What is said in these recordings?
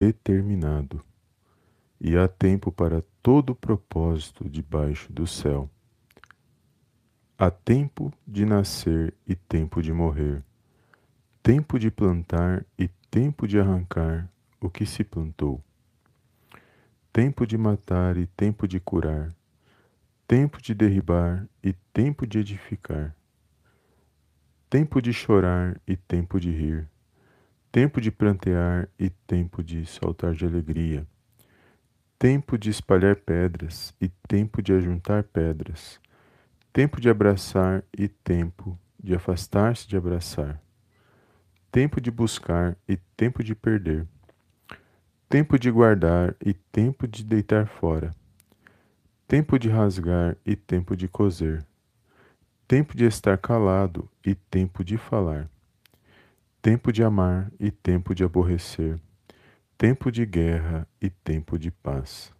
determinado, e há tempo para todo propósito debaixo do céu. Há tempo de nascer e tempo de morrer, tempo de plantar e tempo de arrancar o que se plantou, tempo de matar e tempo de curar, tempo de derribar e tempo de edificar, tempo de chorar e tempo de rir, tempo de prantear e tempo de saltar de alegria, tempo de espalhar pedras e tempo de ajuntar pedras, tempo de abraçar e tempo de afastar-se de abraçar, tempo de buscar e tempo de perder, tempo de guardar e tempo de deitar fora, tempo de rasgar e tempo de coser, tempo de estar calado e tempo de falar, tempo de amar e tempo de aborrecer, tempo de guerra e tempo de paz.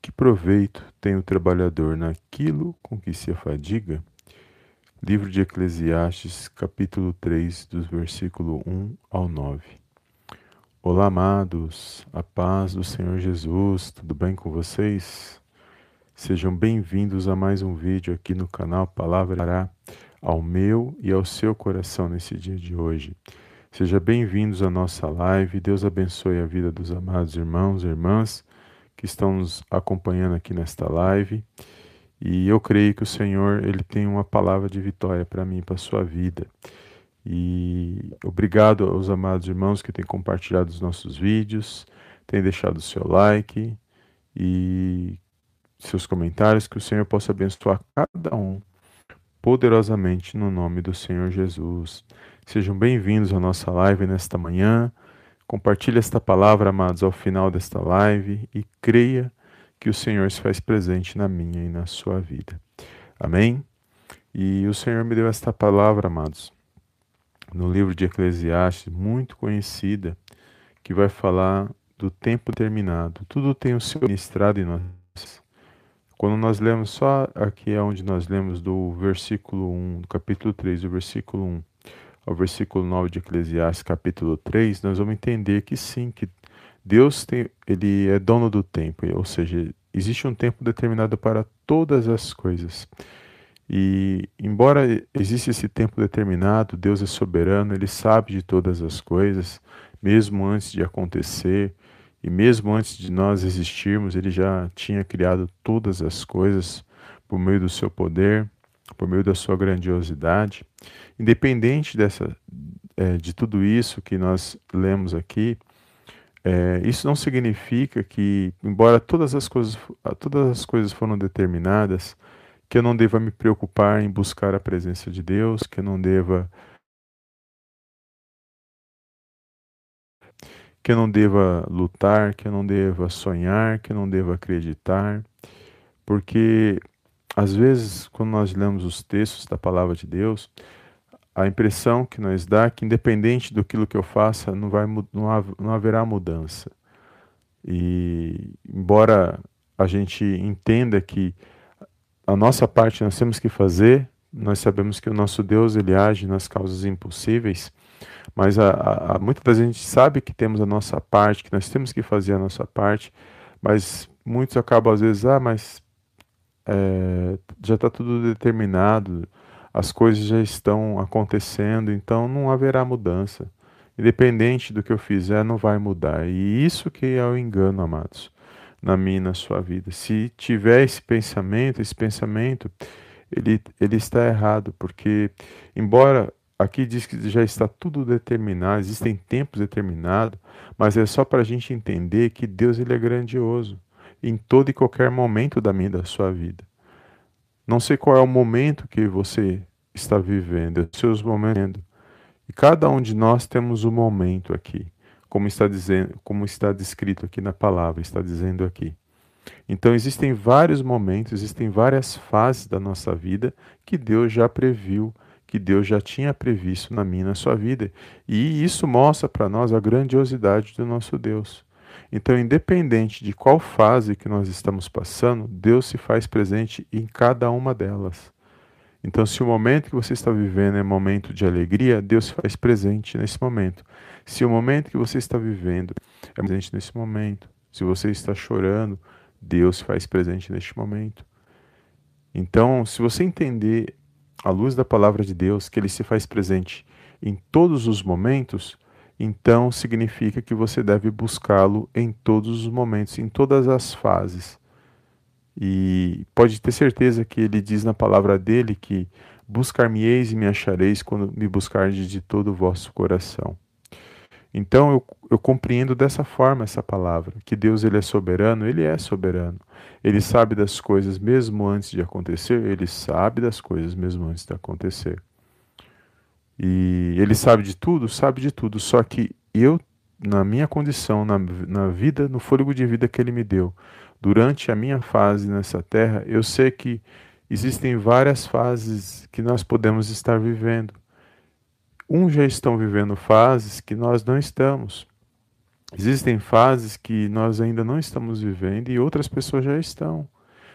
Que proveito tem o trabalhador naquilo com que se afadiga? Livro de Eclesiastes, capítulo 3, dos versículo 1 ao 9. Olá, amados, a paz do Senhor Jesus, tudo bem com vocês? Sejam bem-vindos a mais um vídeo aqui no canal Palavra ao meu e ao seu coração nesse dia de hoje. Sejam bem-vindos à nossa live. Deus abençoe a vida dos amados irmãos e irmãs que estão nos acompanhando aqui nesta live. E eu creio que o Senhor, ele tem uma palavra de vitória para mim, para a sua vida. E obrigado aos amados irmãos que têm compartilhado os nossos vídeos, têm deixado o seu like e seus comentários, que o Senhor possa abençoar cada um poderosamente no nome do Senhor Jesus. Sejam bem-vindos à nossa live nesta manhã. Compartilhe esta palavra, amados, ao final desta live e creia que o Senhor se faz presente na minha e na sua vida. Amém? E o Senhor me deu esta palavra, amados, no livro de Eclesiastes, muito conhecida, que vai falar do tempo terminado. Tudo tem o seu ministrado em nós. Quando nós lemos só aqui é onde nós lemos do versículo 1, do capítulo 3, do versículo 1 ao versículo 9 de Eclesiastes, capítulo 3, nós vamos entender que sim, que Deus tem, ele é dono do tempo, ou seja, existe um tempo determinado para todas as coisas. E embora exista esse tempo determinado, Deus é soberano, ele sabe de todas as coisas, mesmo antes de acontecer. E mesmo antes de nós existirmos, ele já tinha criado todas as coisas por meio do seu poder, por meio da sua grandiosidade. Independente dessa, é, de tudo isso que nós lemos aqui, é, isso não significa que, embora todas as coisas, todas as coisas foram determinadas, que eu não deva me preocupar em buscar a presença de Deus, que eu não deva que eu não deva lutar, que eu não deva sonhar, que eu não deva acreditar, porque às vezes, quando nós lemos os textos da palavra de Deus, a impressão que nos dá é que, independente do que eu faça, não, vai, não haverá mudança. E, embora a gente entenda que a nossa parte nós temos que fazer, nós sabemos que o nosso Deus ele age nas causas impossíveis, mas a, a, a, muitas vezes a gente sabe que temos a nossa parte, que nós temos que fazer a nossa parte, mas muitos acabam às vezes, ah, mas é, já está tudo determinado, as coisas já estão acontecendo, então não haverá mudança. Independente do que eu fizer, não vai mudar. E isso que é o engano, amados, na minha e na sua vida. Se tiver esse pensamento, esse pensamento, ele, ele está errado, porque embora Aqui diz que já está tudo determinado, existem tempos determinados, mas é só para a gente entender que Deus ele é grandioso em todo e qualquer momento da minha da sua vida. Não sei qual é o momento que você está vivendo, os seus momentos. E cada um de nós temos um momento aqui, como está dizendo, como está descrito aqui na palavra, está dizendo aqui. Então existem vários momentos, existem várias fases da nossa vida que Deus já previu que Deus já tinha previsto na minha na sua vida. E isso mostra para nós a grandiosidade do nosso Deus. Então, independente de qual fase que nós estamos passando, Deus se faz presente em cada uma delas. Então, se o momento que você está vivendo é momento de alegria, Deus se faz presente nesse momento. Se o momento que você está vivendo é presente nesse momento, se você está chorando, Deus se faz presente neste momento. Então, se você entender à luz da palavra de Deus que ele se faz presente em todos os momentos, então significa que você deve buscá-lo em todos os momentos, em todas as fases. E pode ter certeza que ele diz na palavra dele que buscar-me-eis e me achareis quando me buscardes de todo o vosso coração. Então eu, eu compreendo dessa forma essa palavra, que Deus ele é soberano, ele é soberano. Ele sabe das coisas mesmo antes de acontecer, ele sabe das coisas mesmo antes de acontecer. E ele sabe de tudo, sabe de tudo, só que eu, na minha condição, na, na vida, no fôlego de vida que ele me deu, durante a minha fase nessa terra, eu sei que existem várias fases que nós podemos estar vivendo. Uns já estão vivendo fases que nós não estamos. Existem fases que nós ainda não estamos vivendo e outras pessoas já estão.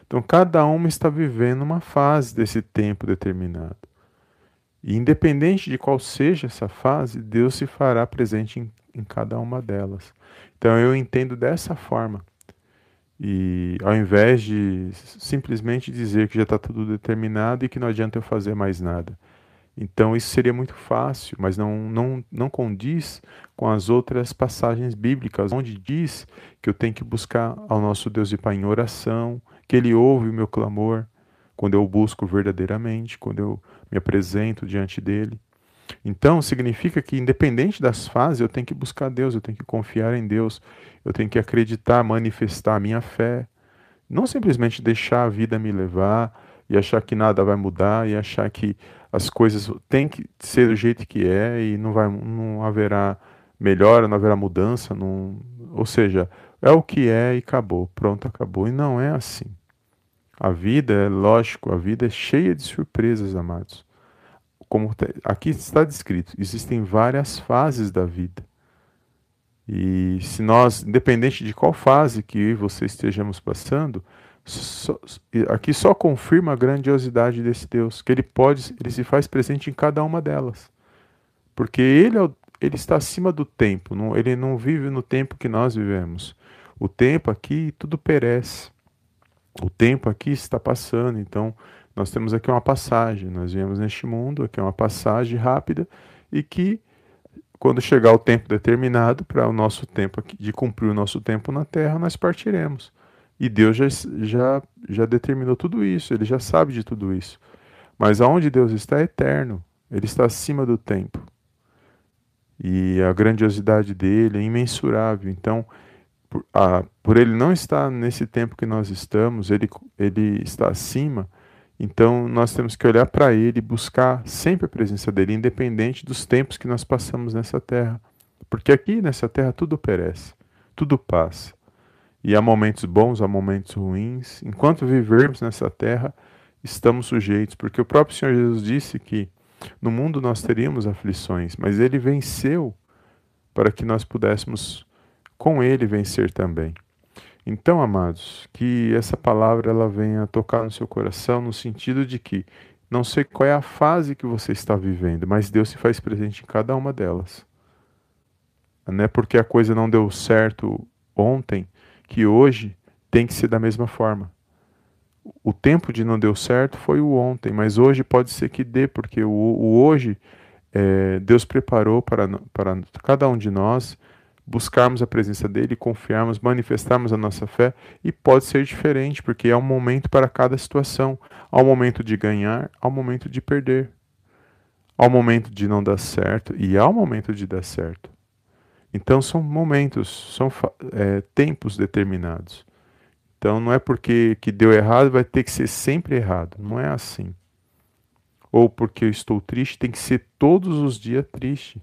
Então, cada uma está vivendo uma fase desse tempo determinado. E independente de qual seja essa fase, Deus se fará presente em, em cada uma delas. Então, eu entendo dessa forma. E ao invés de simplesmente dizer que já está tudo determinado e que não adianta eu fazer mais nada. Então isso seria muito fácil, mas não, não, não condiz com as outras passagens bíblicas, onde diz que eu tenho que buscar ao nosso Deus e Pai em oração, que Ele ouve o meu clamor quando eu busco verdadeiramente, quando eu me apresento diante dele. Então significa que, independente das fases, eu tenho que buscar Deus, eu tenho que confiar em Deus, eu tenho que acreditar, manifestar a minha fé. Não simplesmente deixar a vida me levar e achar que nada vai mudar e achar que as coisas têm que ser do jeito que é e não, vai, não haverá melhora, não haverá mudança. Não, ou seja, é o que é e acabou, pronto, acabou. E não é assim. A vida é lógico, a vida é cheia de surpresas, amados. Como aqui está descrito, existem várias fases da vida. E se nós, independente de qual fase que você estejamos passando, só, aqui só confirma a grandiosidade desse Deus, que ele pode, ele se faz presente em cada uma delas. Porque ele, é ele está acima do tempo, não, ele não vive no tempo que nós vivemos. O tempo aqui, tudo perece. O tempo aqui está passando, então nós temos aqui uma passagem. Nós viemos neste mundo, aqui é uma passagem rápida e que quando chegar o tempo determinado para o nosso tempo aqui, de cumprir o nosso tempo na terra, nós partiremos. E Deus já, já, já determinou tudo isso, ele já sabe de tudo isso. Mas aonde Deus está é eterno, ele está acima do tempo. E a grandiosidade dele é imensurável. Então, por, a, por ele não estar nesse tempo que nós estamos, ele, ele está acima. Então, nós temos que olhar para ele e buscar sempre a presença dele, independente dos tempos que nós passamos nessa terra. Porque aqui nessa terra tudo perece, tudo passa. E há momentos bons, há momentos ruins. Enquanto vivermos nessa terra, estamos sujeitos, porque o próprio Senhor Jesus disse que no mundo nós teríamos aflições, mas ele venceu para que nós pudéssemos com ele vencer também. Então, amados, que essa palavra ela venha tocar no seu coração no sentido de que não sei qual é a fase que você está vivendo, mas Deus se faz presente em cada uma delas. Não é porque a coisa não deu certo ontem que hoje tem que ser da mesma forma. O tempo de não deu certo foi o ontem, mas hoje pode ser que dê, porque o, o hoje é, Deus preparou para, para cada um de nós buscarmos a presença dele, confiarmos, manifestarmos a nossa fé e pode ser diferente, porque há um momento para cada situação. Há um momento de ganhar, há um momento de perder. Há um momento de não dar certo e há um momento de dar certo. Então são momentos, são é, tempos determinados. Então não é porque que deu errado vai ter que ser sempre errado. Não é assim. Ou porque eu estou triste tem que ser todos os dias triste.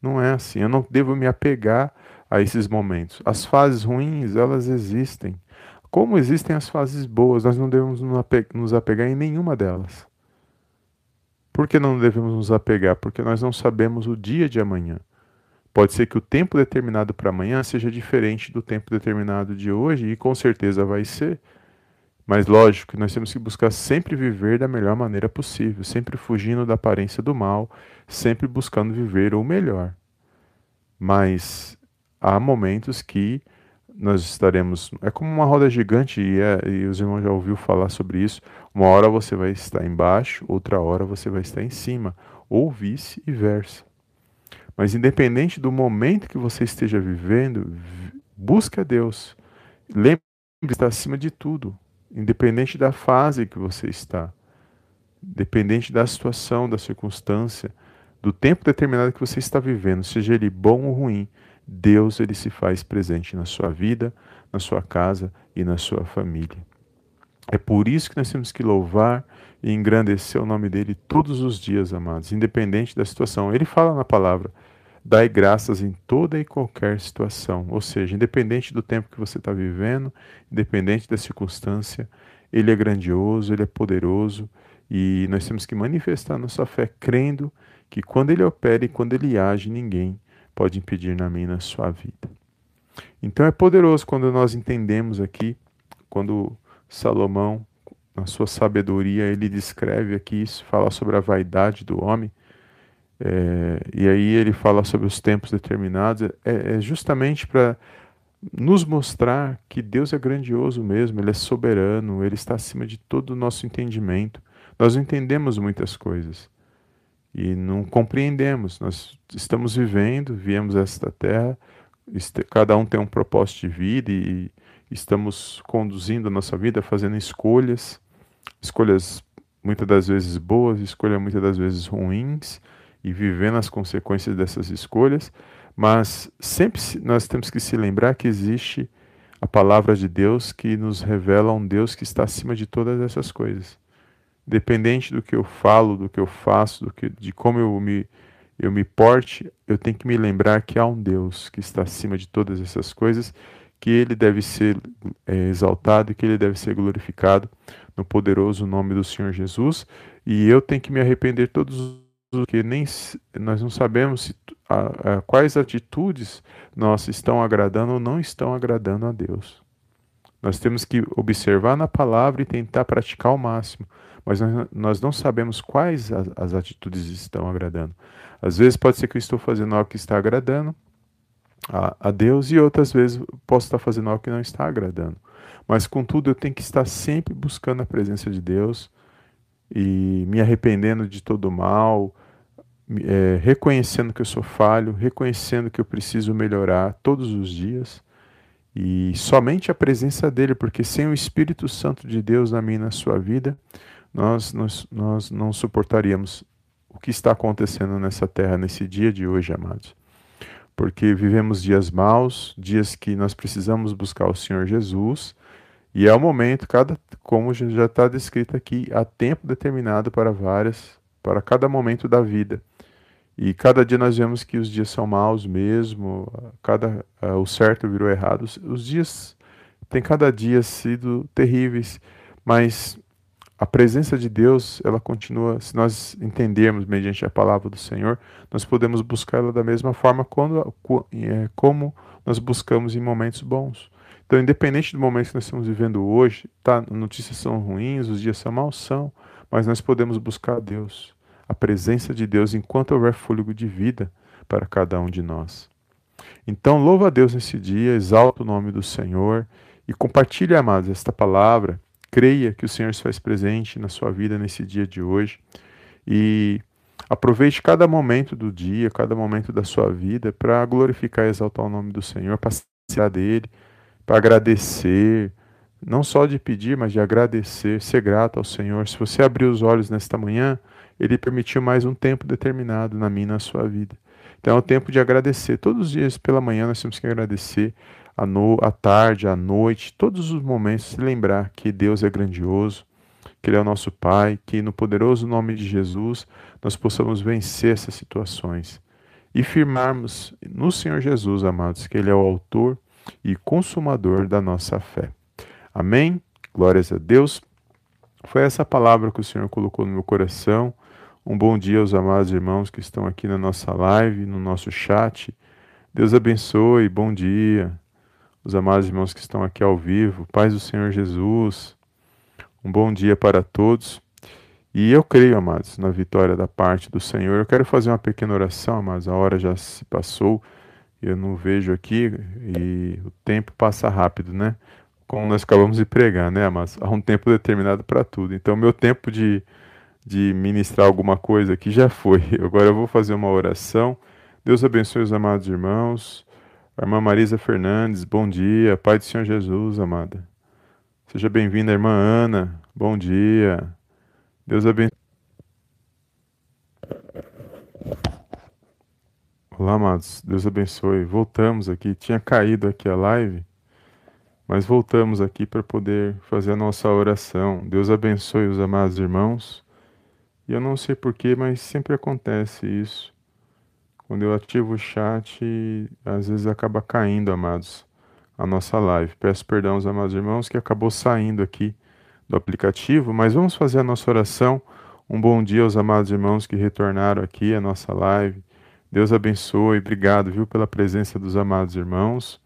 Não é assim. Eu não devo me apegar a esses momentos. As fases ruins, elas existem. Como existem as fases boas, nós não devemos nos apegar em nenhuma delas. Por que não devemos nos apegar? Porque nós não sabemos o dia de amanhã. Pode ser que o tempo determinado para amanhã seja diferente do tempo determinado de hoje, e com certeza vai ser. Mas lógico nós temos que buscar sempre viver da melhor maneira possível, sempre fugindo da aparência do mal, sempre buscando viver o melhor. Mas há momentos que nós estaremos. É como uma roda gigante, e, é, e os irmãos já ouviu falar sobre isso. Uma hora você vai estar embaixo, outra hora você vai estar em cima, ou vice-versa. Mas independente do momento que você esteja vivendo, busque a Deus. Lembre que está acima de tudo, independente da fase que você está, independente da situação, da circunstância, do tempo determinado que você está vivendo, seja ele bom ou ruim, Deus ele se faz presente na sua vida, na sua casa e na sua família. É por isso que nós temos que louvar e engrandecer o nome dele todos os dias, amados, independente da situação. Ele fala na palavra: dai graças em toda e qualquer situação. Ou seja, independente do tempo que você está vivendo, independente da circunstância, ele é grandioso, ele é poderoso e nós temos que manifestar nossa fé crendo que quando ele opera e quando ele age, ninguém pode impedir na minha na sua vida. Então é poderoso quando nós entendemos aqui, quando Salomão, na sua sabedoria, ele descreve aqui isso, fala sobre a vaidade do homem, é, e aí ele fala sobre os tempos determinados, é, é justamente para nos mostrar que Deus é grandioso mesmo, Ele é soberano, Ele está acima de todo o nosso entendimento. Nós entendemos muitas coisas, e não compreendemos. Nós estamos vivendo, viemos a esta terra, cada um tem um propósito de vida e estamos conduzindo a nossa vida, fazendo escolhas, escolhas muitas das vezes boas, escolhas muitas das vezes ruins e vivendo as consequências dessas escolhas, mas sempre nós temos que se lembrar que existe a palavra de Deus que nos revela um Deus que está acima de todas essas coisas. Dependente do que eu falo, do que eu faço, do que, de como eu me, eu me porte, eu tenho que me lembrar que há um Deus que está acima de todas essas coisas, que ele deve ser é, exaltado e que ele deve ser glorificado no poderoso nome do Senhor Jesus. E eu tenho que me arrepender todos os porque nem nós não sabemos se, a, a, quais atitudes nós estão agradando ou não estão agradando a Deus. Nós temos que observar na palavra e tentar praticar ao máximo mas nós não sabemos quais as, as atitudes estão agradando. Às vezes pode ser que eu estou fazendo algo que está agradando a, a Deus e outras vezes posso estar fazendo algo que não está agradando. Mas contudo eu tenho que estar sempre buscando a presença de Deus e me arrependendo de todo mal, é, reconhecendo que eu sou falho, reconhecendo que eu preciso melhorar todos os dias e somente a presença dele, porque sem o Espírito Santo de Deus na minha e na sua vida, nós, nós, nós não suportaríamos o que está acontecendo nessa terra nesse dia de hoje, amados. Porque vivemos dias maus, dias que nós precisamos buscar o Senhor Jesus, e é o momento, cada, como já está descrito aqui, há tempo determinado para várias, para cada momento da vida. E cada dia nós vemos que os dias são maus mesmo, cada uh, o certo virou errado. Os dias têm cada dia sido terríveis, mas a presença de Deus, ela continua, se nós entendermos mediante a palavra do Senhor, nós podemos buscá-la da mesma forma quando, é, como nós buscamos em momentos bons. Então, independente do momento que nós estamos vivendo hoje, tá, notícias são ruins, os dias são maus, são, mas nós podemos buscar a Deus, a presença de Deus enquanto houver fôlego de vida para cada um de nós. Então, louva a Deus nesse dia, exalta o nome do Senhor e compartilhe, amados, esta palavra Creia que o Senhor se faz presente na sua vida nesse dia de hoje e aproveite cada momento do dia, cada momento da sua vida para glorificar e exaltar o nome do Senhor, para dele, para agradecer, não só de pedir, mas de agradecer, ser grato ao Senhor. Se você abrir os olhos nesta manhã, ele permitiu mais um tempo determinado na minha e na sua vida. Então é o tempo de agradecer. Todos os dias pela manhã nós temos que agradecer à, no, tarde, à noite, todos os momentos, se lembrar que Deus é grandioso, que Ele é o nosso Pai, que no poderoso nome de Jesus nós possamos vencer essas situações e firmarmos no Senhor Jesus, amados, que Ele é o autor e consumador da nossa fé. Amém? Glórias a Deus. Foi essa palavra que o Senhor colocou no meu coração. Um bom dia aos amados irmãos que estão aqui na nossa live, no nosso chat. Deus abençoe, bom dia os amados irmãos que estão aqui ao vivo, paz do Senhor Jesus. Um bom dia para todos. E eu creio, amados, na vitória da parte do Senhor. Eu quero fazer uma pequena oração, mas a hora já se passou. Eu não vejo aqui e o tempo passa rápido, né? Como nós acabamos de pregar, né, amados? Há um tempo determinado para tudo. Então, meu tempo de, de ministrar alguma coisa aqui já foi. Agora eu vou fazer uma oração. Deus abençoe os amados irmãos. Irmã Marisa Fernandes, bom dia. Pai do Senhor Jesus, amada. Seja bem-vinda, irmã Ana. Bom dia. Deus abençoe. Olá, amados. Deus abençoe. Voltamos aqui. Tinha caído aqui a live, mas voltamos aqui para poder fazer a nossa oração. Deus abençoe os amados irmãos. E eu não sei porquê, mas sempre acontece isso. Quando eu ativo o chat, às vezes acaba caindo, amados, a nossa live. Peço perdão aos amados irmãos que acabou saindo aqui do aplicativo, mas vamos fazer a nossa oração. Um bom dia aos amados irmãos que retornaram aqui à nossa live. Deus abençoe, obrigado, viu, pela presença dos amados irmãos.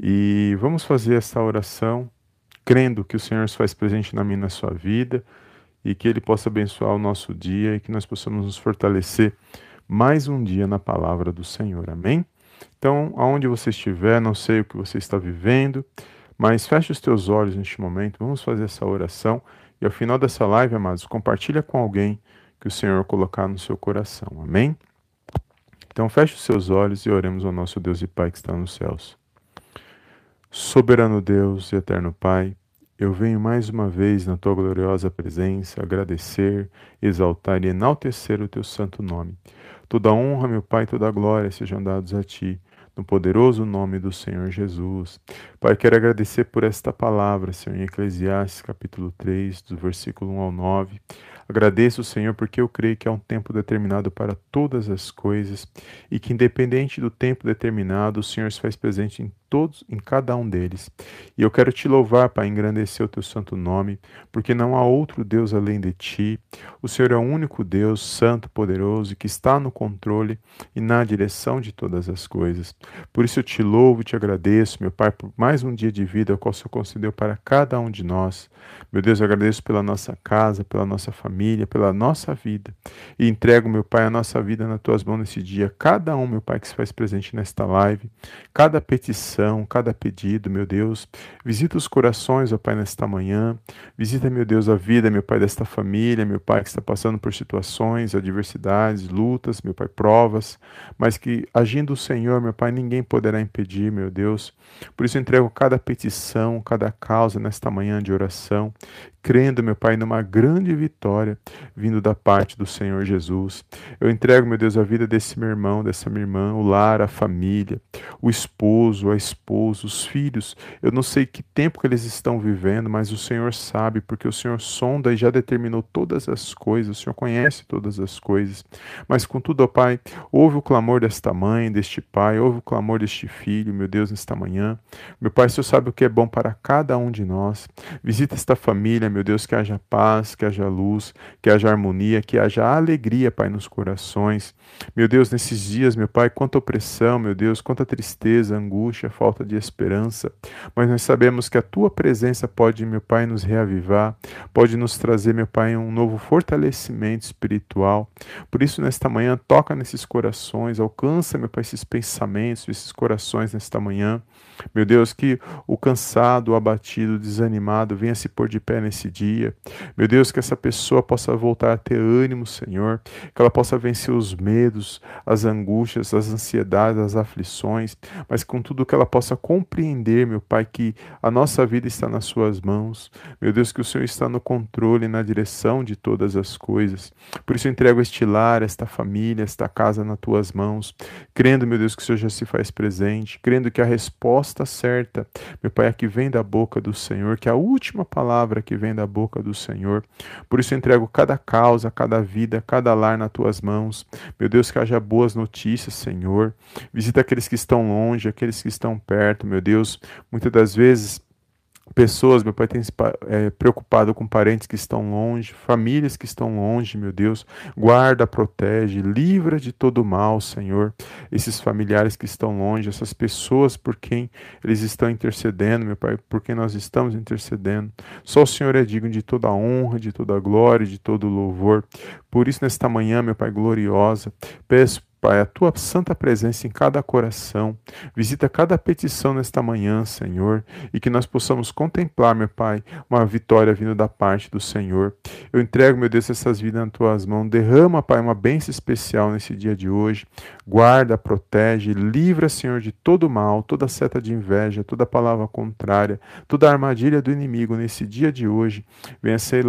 E vamos fazer esta oração, crendo que o Senhor se faz presente na minha e na sua vida e que Ele possa abençoar o nosso dia e que nós possamos nos fortalecer mais um dia na palavra do Senhor. Amém? Então, aonde você estiver, não sei o que você está vivendo, mas feche os teus olhos neste momento, vamos fazer essa oração e ao final dessa live, amados, compartilha com alguém que o Senhor colocar no seu coração. Amém? Então, feche os seus olhos e oremos ao nosso Deus e Pai que está nos céus. Soberano Deus e eterno Pai, eu venho mais uma vez na tua gloriosa presença agradecer, exaltar e enaltecer o teu santo nome. Toda honra, meu Pai, toda glória sejam dados a Ti, no poderoso nome do Senhor Jesus. Pai, quero agradecer por esta palavra, Senhor, em Eclesiastes capítulo 3, do versículo 1 ao 9. Agradeço, Senhor, porque eu creio que há um tempo determinado para todas as coisas e que, independente do tempo determinado, o Senhor se faz presente em todos, em cada um deles. E eu quero te louvar, Pai, engrandecer o teu santo nome, porque não há outro Deus além de ti. O Senhor é o único Deus, santo, poderoso, que está no controle e na direção de todas as coisas. Por isso eu te louvo e te agradeço, meu Pai, por mais um dia de vida, o qual o Senhor concedeu para cada um de nós. Meu Deus, eu agradeço pela nossa casa, pela nossa família, pela nossa vida. E entrego, meu Pai, a nossa vida nas tuas mãos nesse dia. Cada um, meu Pai, que se faz presente nesta live, cada petição oração, cada pedido, meu Deus. Visita os corações, ó Pai, nesta manhã. Visita, meu Deus, a vida, meu Pai, desta família, meu Pai, que está passando por situações, adversidades, lutas, meu Pai, provas, mas que agindo o Senhor, meu Pai, ninguém poderá impedir, meu Deus. Por isso entrego cada petição, cada causa nesta manhã de oração crendo, meu Pai, numa grande vitória vindo da parte do Senhor Jesus. Eu entrego, meu Deus, a vida desse meu irmão, dessa minha irmã, o lar, a família, o esposo, a os filhos. Eu não sei que tempo que eles estão vivendo, mas o Senhor sabe, porque o Senhor sonda e já determinou todas as coisas, o Senhor conhece todas as coisas. Mas contudo, ó Pai, ouve o clamor desta mãe, deste pai, ouve o clamor deste filho, meu Deus, nesta manhã. Meu Pai, o Senhor sabe o que é bom para cada um de nós. Visita esta família, meu Deus, que haja paz, que haja luz, que haja harmonia, que haja alegria, Pai, nos corações. Meu Deus, nesses dias, meu Pai, quanta opressão, meu Deus, quanta tristeza, angústia, falta de esperança. Mas nós sabemos que a tua presença pode, meu Pai, nos reavivar, pode nos trazer, meu Pai, um novo fortalecimento espiritual. Por isso, nesta manhã, toca nesses corações, alcança, meu Pai, esses pensamentos, esses corações nesta manhã. Meu Deus, que o cansado, o abatido, o desanimado venha se pôr de pé nesse dia. Meu Deus, que essa pessoa possa voltar a ter ânimo, Senhor, que ela possa vencer os medos, as angústias, as ansiedades, as aflições, mas com tudo que ela possa compreender, meu Pai, que a nossa vida está nas Suas mãos. Meu Deus, que o Senhor está no controle e na direção de todas as coisas. Por isso eu entrego este lar, esta família, esta casa nas Tuas mãos, crendo, meu Deus, que o Senhor já se faz presente, crendo que a resposta certa, meu Pai, é que vem da boca do Senhor, que é a última palavra que vem da boca do Senhor. Por isso entrego cada causa, cada vida, cada lar nas tuas mãos. Meu Deus, que haja boas notícias, Senhor. Visita aqueles que estão longe, aqueles que estão perto, meu Deus. Muitas das vezes Pessoas, meu Pai, tem se é, preocupado com parentes que estão longe, famílias que estão longe, meu Deus. Guarda, protege, livra de todo mal, Senhor. Esses familiares que estão longe, essas pessoas por quem eles estão intercedendo, meu Pai, por quem nós estamos intercedendo. Só o Senhor é digno de toda honra, de toda glória, de todo louvor. Por isso, nesta manhã, meu Pai gloriosa, peço Pai, a tua santa presença em cada coração. Visita cada petição nesta manhã, Senhor, e que nós possamos contemplar, meu Pai, uma vitória vindo da parte do Senhor. Eu entrego, meu Deus, essas vidas nas tuas mãos. Derrama, Pai, uma bênção especial nesse dia de hoje. Guarda, protege, livra, Senhor, de todo mal, toda seta de inveja, toda palavra contrária, toda armadilha do inimigo nesse dia de hoje. Venha ser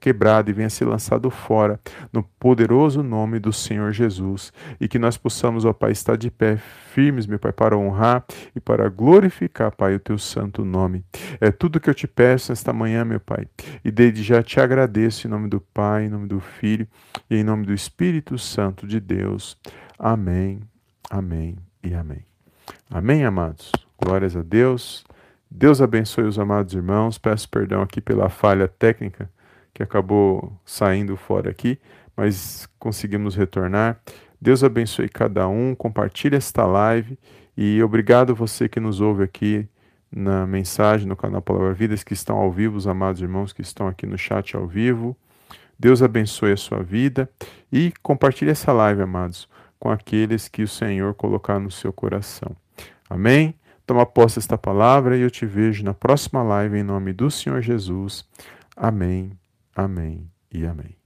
quebrado e venha ser lançado fora, no poderoso nome do Senhor Jesus e que nós possamos, ó Pai, estar de pé firmes, meu Pai, para honrar e para glorificar, Pai, o teu santo nome. É tudo que eu te peço nesta manhã, meu Pai, e desde já te agradeço em nome do Pai, em nome do Filho e em nome do Espírito Santo de Deus. Amém, amém e amém. Amém, amados. Glórias a Deus. Deus abençoe os amados irmãos. Peço perdão aqui pela falha técnica que acabou saindo fora aqui, mas conseguimos retornar. Deus abençoe cada um, compartilhe esta live e obrigado você que nos ouve aqui na mensagem no canal Palavra Vidas, que estão ao vivo, os amados irmãos que estão aqui no chat ao vivo. Deus abençoe a sua vida e compartilhe essa live, amados, com aqueles que o Senhor colocar no seu coração. Amém? Toma posse desta palavra e eu te vejo na próxima live em nome do Senhor Jesus. Amém, amém e amém.